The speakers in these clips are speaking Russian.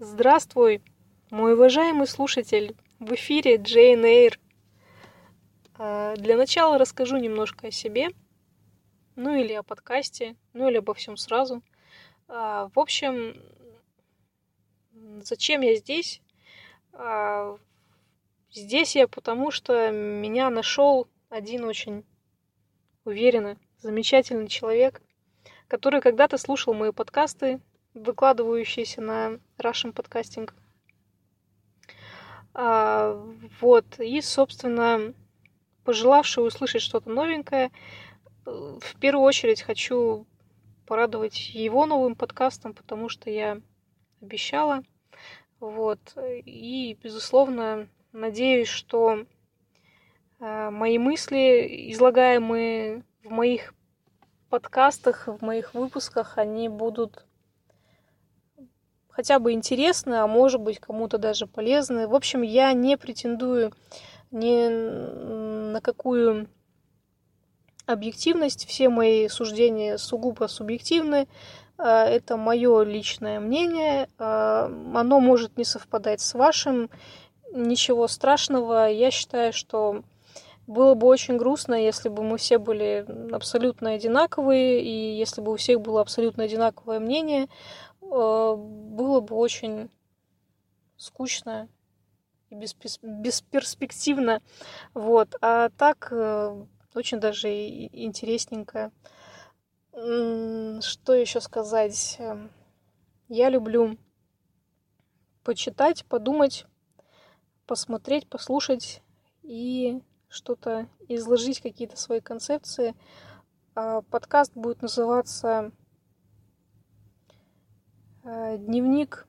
Здравствуй, мой уважаемый слушатель. В эфире Джейн Эйр. А, для начала расскажу немножко о себе, ну или о подкасте, ну или обо всем сразу. А, в общем, зачем я здесь? А, здесь я потому, что меня нашел один очень уверенный, замечательный человек, который когда-то слушал мои подкасты, выкладывающиеся на Russian Podcasting. А, вот, и, собственно, пожелавший услышать что-то новенькое, в первую очередь хочу порадовать его новым подкастом, потому что я обещала. Вот. И, безусловно, надеюсь, что э, мои мысли, излагаемые в моих подкастах, в моих выпусках, они будут хотя бы интересны, а может быть кому-то даже полезны. В общем, я не претендую ни на какую объективность. Все мои суждения сугубо субъективны. А, это мое личное мнение. А, оно может не совпадать с вашим. Ничего страшного. Я считаю, что было бы очень грустно, если бы мы все были абсолютно одинаковые, и если бы у всех было абсолютно одинаковое мнение. Э, было бы очень скучно и бесперспективно. Вот. А так э, очень даже интересненько. Что еще сказать? Я люблю почитать, подумать, посмотреть, послушать и что-то изложить, какие-то свои концепции. А подкаст будет называться дневник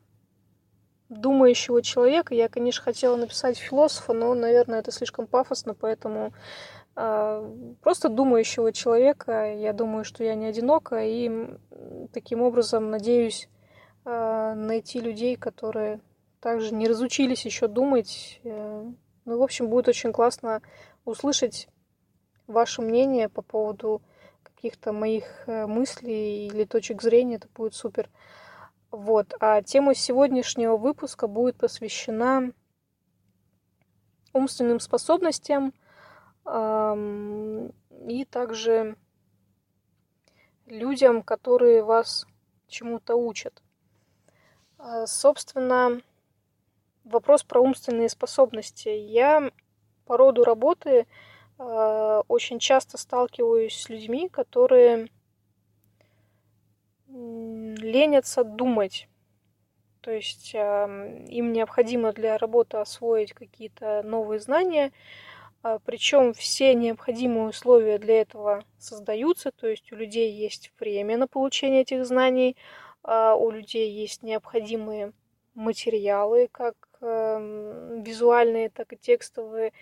думающего человека. Я, конечно, хотела написать философа, но, наверное, это слишком пафосно, поэтому э, просто думающего человека. Я думаю, что я не одинока, и таким образом надеюсь э, найти людей, которые также не разучились еще думать. Э, ну, в общем, будет очень классно услышать ваше мнение по поводу каких-то моих э, мыслей или точек зрения. Это будет супер. Вот. А тема сегодняшнего выпуска будет посвящена умственным способностям эм, и также людям, которые вас чему-то учат. Э, собственно, вопрос про умственные способности. Я по роду работы э, очень часто сталкиваюсь с людьми, которые ленятся думать. То есть э, им необходимо для работы освоить какие-то новые знания, э, причем все необходимые условия для этого создаются, то есть у людей есть время на получение этих знаний, э, у людей есть необходимые материалы, как э, визуальные, так и текстовые.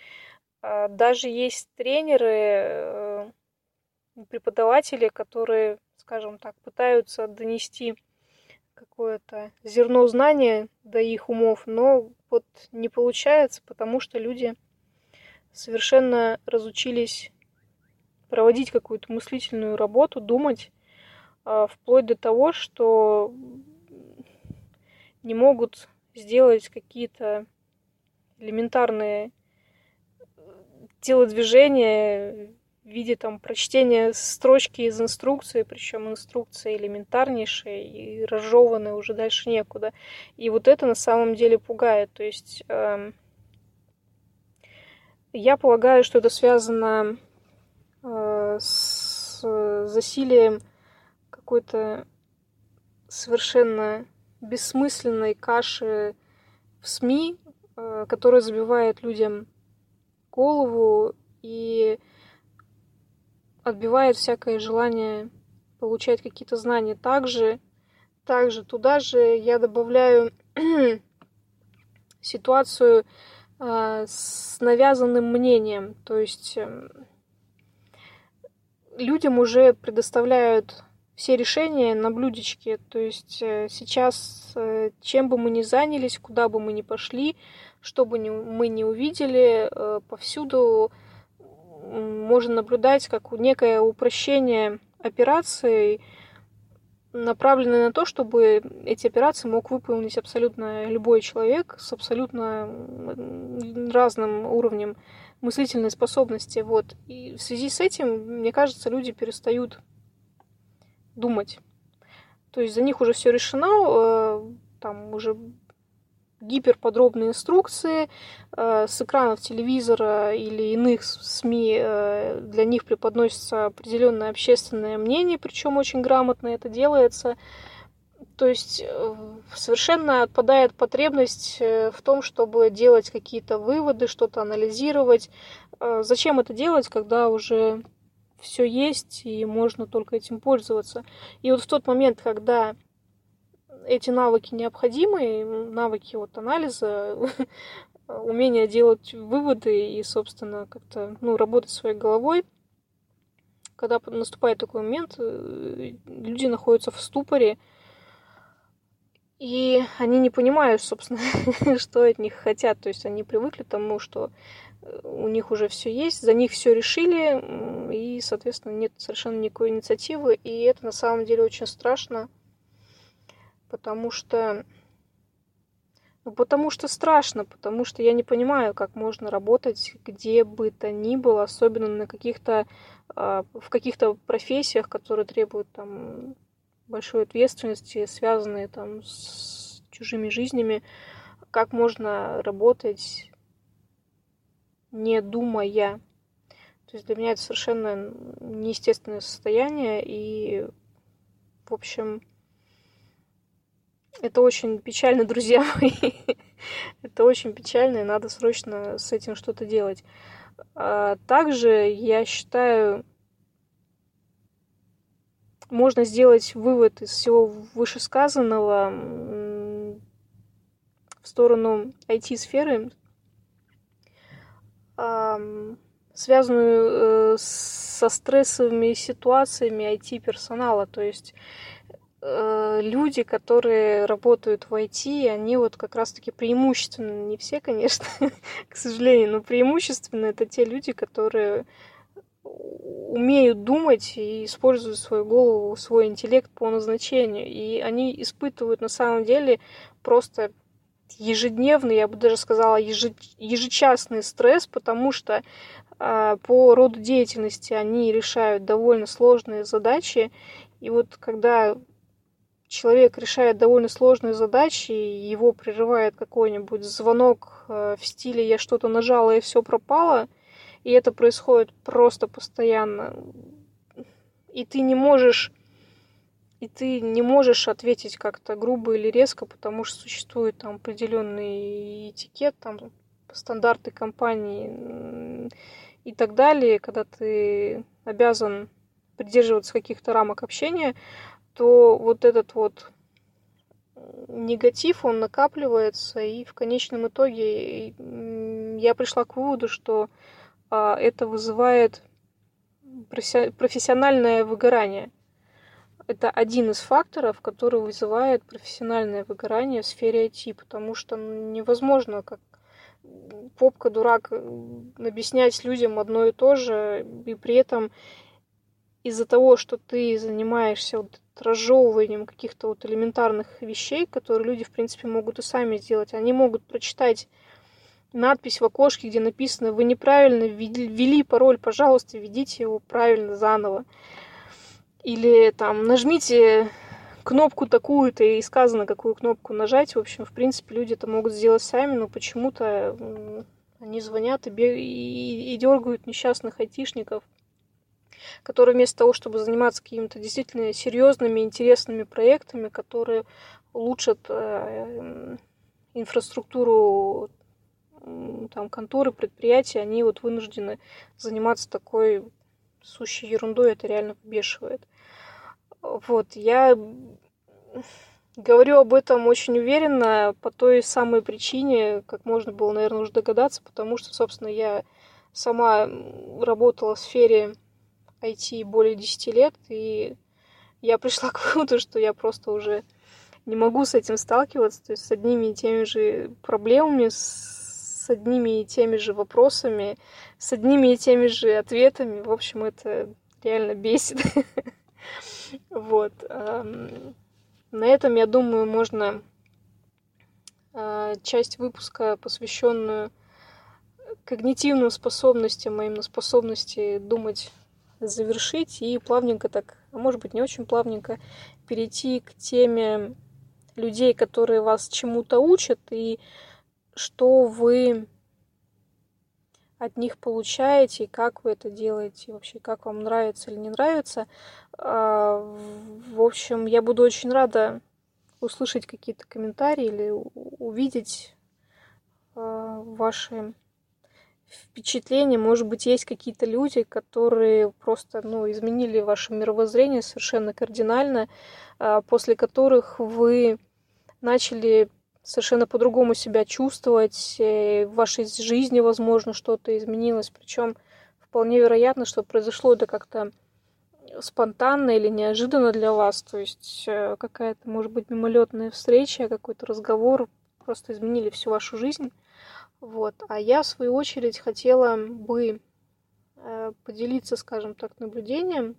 Э, даже есть тренеры, э, преподаватели, которые скажем так, пытаются донести какое-то зерно знания до их умов, но вот не получается, потому что люди совершенно разучились проводить какую-то мыслительную работу, думать, а, вплоть до того, что не могут сделать какие-то элементарные телодвижения, в виде там прочтения строчки из инструкции, причем инструкция элементарнейшая и разжеванная уже дальше некуда. И вот это на самом деле пугает. То есть э, я полагаю, что это связано э, с засилием какой-то совершенно бессмысленной каши в СМИ, э, которая забивает людям голову и отбивает всякое желание получать какие-то знания. Также, также туда же я добавляю ситуацию э, с навязанным мнением. То есть э, людям уже предоставляют все решения на блюдечке. То есть э, сейчас, э, чем бы мы ни занялись, куда бы мы ни пошли, что бы мы ни увидели, э, повсюду можно наблюдать как некое упрощение операции, направлены на то, чтобы эти операции мог выполнить абсолютно любой человек с абсолютно разным уровнем мыслительной способности. Вот. И в связи с этим, мне кажется, люди перестают думать. То есть за них уже все решено, э, там уже гиперподробные инструкции э, с экранов телевизора или иных СМИ э, для них преподносится определенное общественное мнение, причем очень грамотно это делается. То есть э, совершенно отпадает потребность в том, чтобы делать какие-то выводы, что-то анализировать. Зачем это делать, когда уже все есть и можно только этим пользоваться? И вот в тот момент, когда эти навыки необходимы, навыки вот анализа, умение делать выводы и, собственно, как-то ну, работать своей головой. Когда наступает такой момент, э, люди находятся в ступоре, и они не понимают, собственно, что от них хотят. То есть они привыкли к тому, что э, у них уже все есть, за них все решили, и, соответственно, нет совершенно никакой инициативы. И это на самом деле очень страшно потому что... Ну, потому что страшно, потому что я не понимаю, как можно работать где бы то ни было, особенно на каких-то, э, в каких-то профессиях, которые требуют там большой ответственности, связанные там с чужими жизнями, как можно работать не думая. То есть для меня это совершенно неестественное состояние, и, в общем, это очень печально, друзья мои. Это очень печально, и надо срочно с этим что-то делать. А также я считаю, можно сделать вывод из всего вышесказанного в сторону IT-сферы, связанную э, со стрессовыми ситуациями IT-персонала. То есть Э, люди, которые работают в IT, они вот как раз-таки преимущественно, не все, конечно, к сожалению, но преимущественно это те люди, которые умеют думать и используют свою голову, свой интеллект по назначению. И они испытывают на самом деле просто ежедневный, я бы даже сказала, ежечасный стресс, потому что э, по роду деятельности они решают довольно сложные задачи. И вот когда человек решает довольно сложные задачи, и его прерывает какой-нибудь звонок э, в стиле «я что-то нажала и все пропало», и это происходит просто постоянно. И ты не можешь и ты не можешь ответить как-то грубо или резко, потому что существует там определенный этикет, там стандарты компании и так далее, когда ты обязан придерживаться каких-то рамок общения, то вот этот вот негатив, он накапливается, и в конечном итоге я пришла к выводу, что а, это вызывает профессиональное выгорание. Это один из факторов, который вызывает профессиональное выгорание в сфере IT, потому что невозможно как попка-дурак объяснять людям одно и то же, и при этом из-за того, что ты занимаешься вот разжевыванием каких-то вот элементарных вещей, которые люди, в принципе, могут и сами сделать. Они могут прочитать надпись в окошке, где написано «Вы неправильно ввели пароль, пожалуйста, введите его правильно заново». Или там «Нажмите кнопку такую-то» и сказано, какую кнопку нажать. В общем, в принципе, люди это могут сделать сами, но почему-то они звонят и, и, и дергают несчастных айтишников – которые вместо того, чтобы заниматься какими-то действительно серьезными, интересными проектами, которые улучшат э, инфраструктуру там, конторы, предприятия, они вот вынуждены заниматься такой сущей ерундой, это реально побешивает. Вот, я говорю об этом очень уверенно по той самой причине, как можно было, наверное, уже догадаться, потому что, собственно, я сама работала в сфере IT более 10 лет, и я пришла к выводу, что я просто уже не могу с этим сталкиваться, то есть с одними и теми же проблемами, с одними и теми же вопросами, с одними и теми же ответами. В общем, это реально бесит. Вот. На этом, я думаю, можно э, часть выпуска, посвященную когнитивным способностям, а именно способности думать, завершить и плавненько так, а может быть не очень плавненько, перейти к теме людей, которые вас чему-то учат и что вы от них получаете, и как вы это делаете, вообще как вам нравится или не нравится. А, в общем, я буду очень рада услышать какие-то комментарии или увидеть а, ваши впечатления. Может быть, есть какие-то люди, которые просто ну, изменили ваше мировоззрение совершенно кардинально, а, после которых вы начали совершенно по-другому себя чувствовать, э, в вашей жизни, возможно, что-то изменилось. Причем вполне вероятно, что произошло это как-то спонтанно или неожиданно для вас. То есть э, какая-то, может быть, мимолетная встреча, какой-то разговор просто изменили всю вашу жизнь. Вот. А я, в свою очередь, хотела бы э, поделиться, скажем так, наблюдением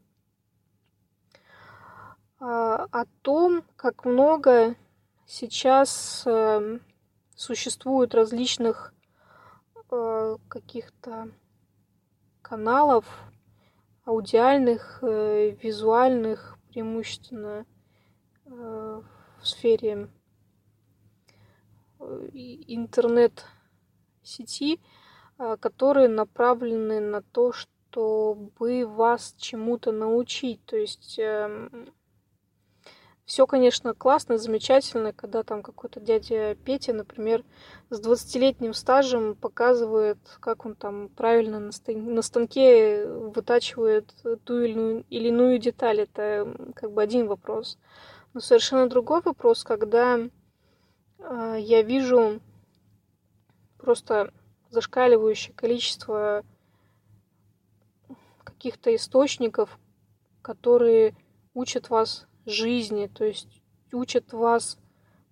о том, как много Сейчас э, существует различных э, каких-то каналов аудиальных, э, визуальных, преимущественно в сфере э, интернет-сети, э, которые направлены на то, чтобы вас чему-то научить. То есть э, все, конечно, классно, замечательно, когда там какой-то дядя Петя, например, с 20-летним стажем показывает, как он там правильно на станке вытачивает ту или иную деталь. Это как бы один вопрос. Но совершенно другой вопрос, когда э, я вижу просто зашкаливающее количество каких-то источников, которые учат вас жизни, то есть учат вас,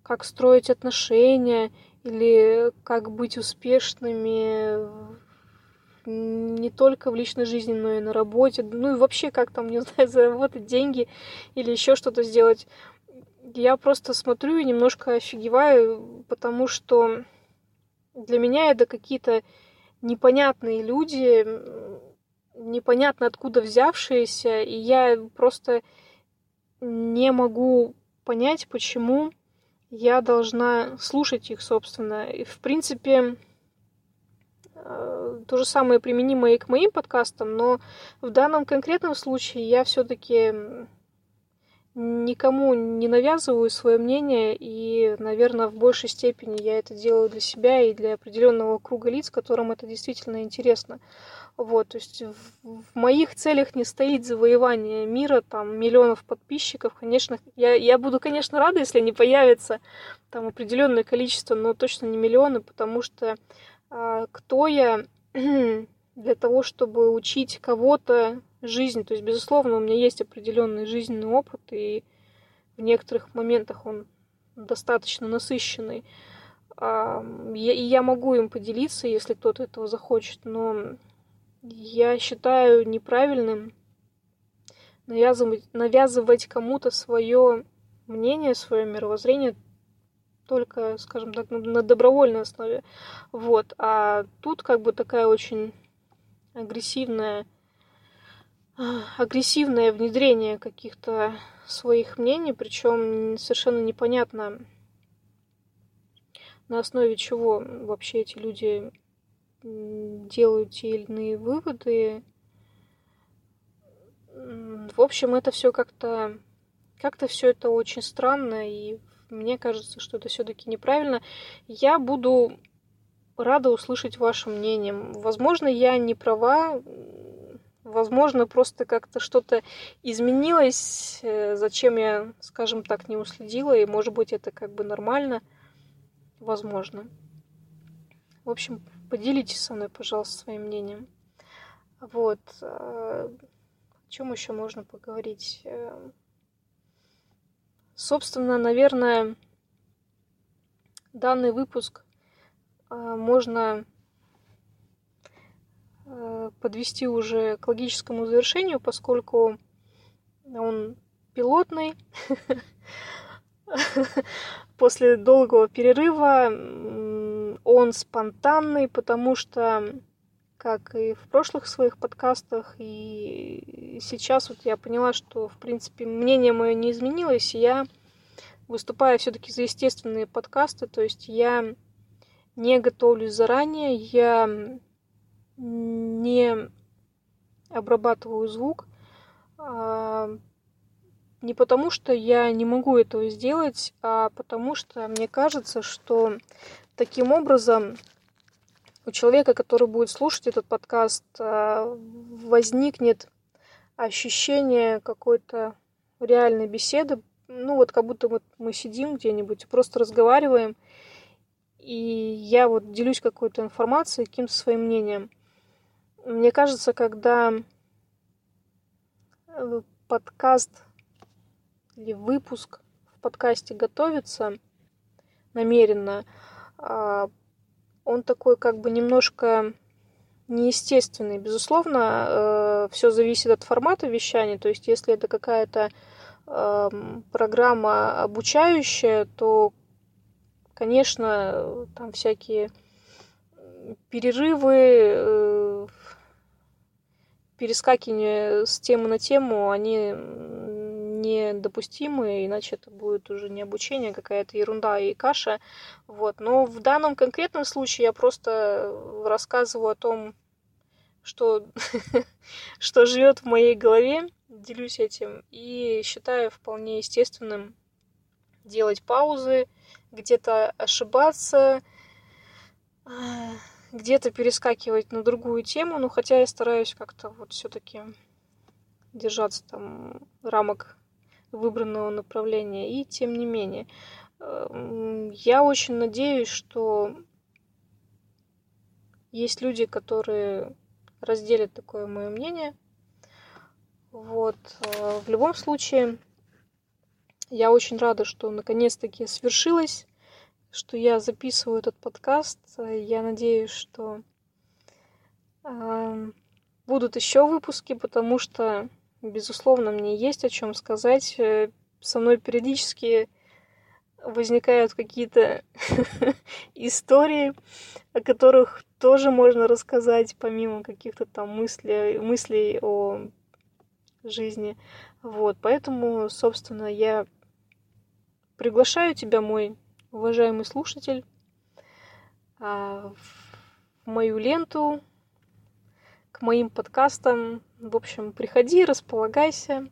как строить отношения или как быть успешными не только в личной жизни, но и на работе, ну и вообще как там, не знаю, заработать деньги или еще что-то сделать. Я просто смотрю и немножко офигеваю, потому что для меня это какие-то непонятные люди, непонятно откуда взявшиеся, и я просто не могу понять, почему я должна слушать их, собственно. И, в принципе, э, то же самое применимо и к моим подкастам, но в данном конкретном случае я все-таки никому не навязываю свое мнение, и, наверное, в большей степени я это делаю для себя и для определенного круга лиц, которым это действительно интересно. Вот, то есть в, в моих целях не стоит завоевание мира, там, миллионов подписчиков. Конечно, я, я буду, конечно, рада, если не появится там определенное количество, но точно не миллионы, потому что а, кто я для того, чтобы учить кого-то жизни. То есть, безусловно, у меня есть определенный жизненный опыт, и в некоторых моментах он достаточно насыщенный. А, и я могу им поделиться, если кто-то этого захочет, но я считаю неправильным навязывать, навязывать кому-то свое мнение, свое мировоззрение только, скажем так, на добровольной основе. Вот. А тут как бы такая очень агрессивная агрессивное внедрение каких-то своих мнений, причем совершенно непонятно, на основе чего вообще эти люди делают те или иные выводы. В общем, это все как-то как-то все это очень странно, и мне кажется, что это все-таки неправильно. Я буду рада услышать ваше мнение. Возможно, я не права, возможно, просто как-то что-то изменилось, э, зачем я, скажем так, не уследила, и, может быть, это как бы нормально, возможно. В общем, Поделитесь со мной, пожалуйста, своим мнением. Вот. Э, о чем еще можно поговорить? Э, собственно, наверное, данный выпуск можно подвести уже к логическому завершению, поскольку он пилотный. После долгого перерыва он спонтанный, потому что, как и в прошлых своих подкастах, и сейчас вот я поняла, что, в принципе, мнение мое не изменилось, и я выступаю все-таки за естественные подкасты, то есть я не готовлюсь заранее, я не обрабатываю звук, а, не потому что я не могу этого сделать, а потому что мне кажется, что таким образом у человека, который будет слушать этот подкаст, а, возникнет ощущение какой-то реальной беседы. Ну вот как будто вот мы сидим где-нибудь, просто разговариваем, и я вот делюсь какой-то информацией, каким-то своим мнением. Мне кажется, когда э, подкаст или выпуск в подкасте готовится намеренно, а, он такой как бы немножко неестественный. Безусловно, э, все зависит от формата вещания. То есть, если это какая-то эм, программа обучающая, то, конечно, там всякие перерывы, э, перескакивания с темы на тему, они недопустимы, иначе это будет уже не обучение, а какая-то ерунда и каша. Вот. Но в данном конкретном случае я просто рассказываю о том, что, что живет в моей голове, делюсь этим и считаю вполне естественным делать паузы, где-то ошибаться, где-то перескакивать на другую тему, но хотя я стараюсь как-то вот все-таки держаться там рамок выбранного направления. И тем не менее, эм, я очень надеюсь, что есть люди, которые разделят такое мое мнение. Вот. Э, в любом случае, я очень рада, что наконец-таки свершилось, что я записываю этот подкаст. Я надеюсь, что э, будут еще выпуски, потому что Безусловно, мне есть о чем сказать. Э, со мной периодически возникают какие-то истории, о которых тоже можно рассказать, помимо каких-то там мыслей, мыслей о жизни. Вот, поэтому, собственно, я приглашаю тебя, мой уважаемый слушатель, а, в мою ленту, к моим подкастам, в общем, приходи, располагайся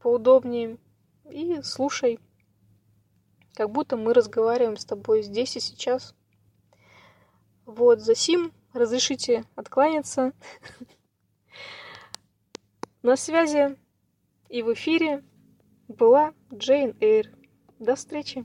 поудобнее и слушай, как будто мы разговариваем с тобой здесь и сейчас. Вот, за сим разрешите откланяться. На связи и в эфире была Джейн Эйр. До встречи!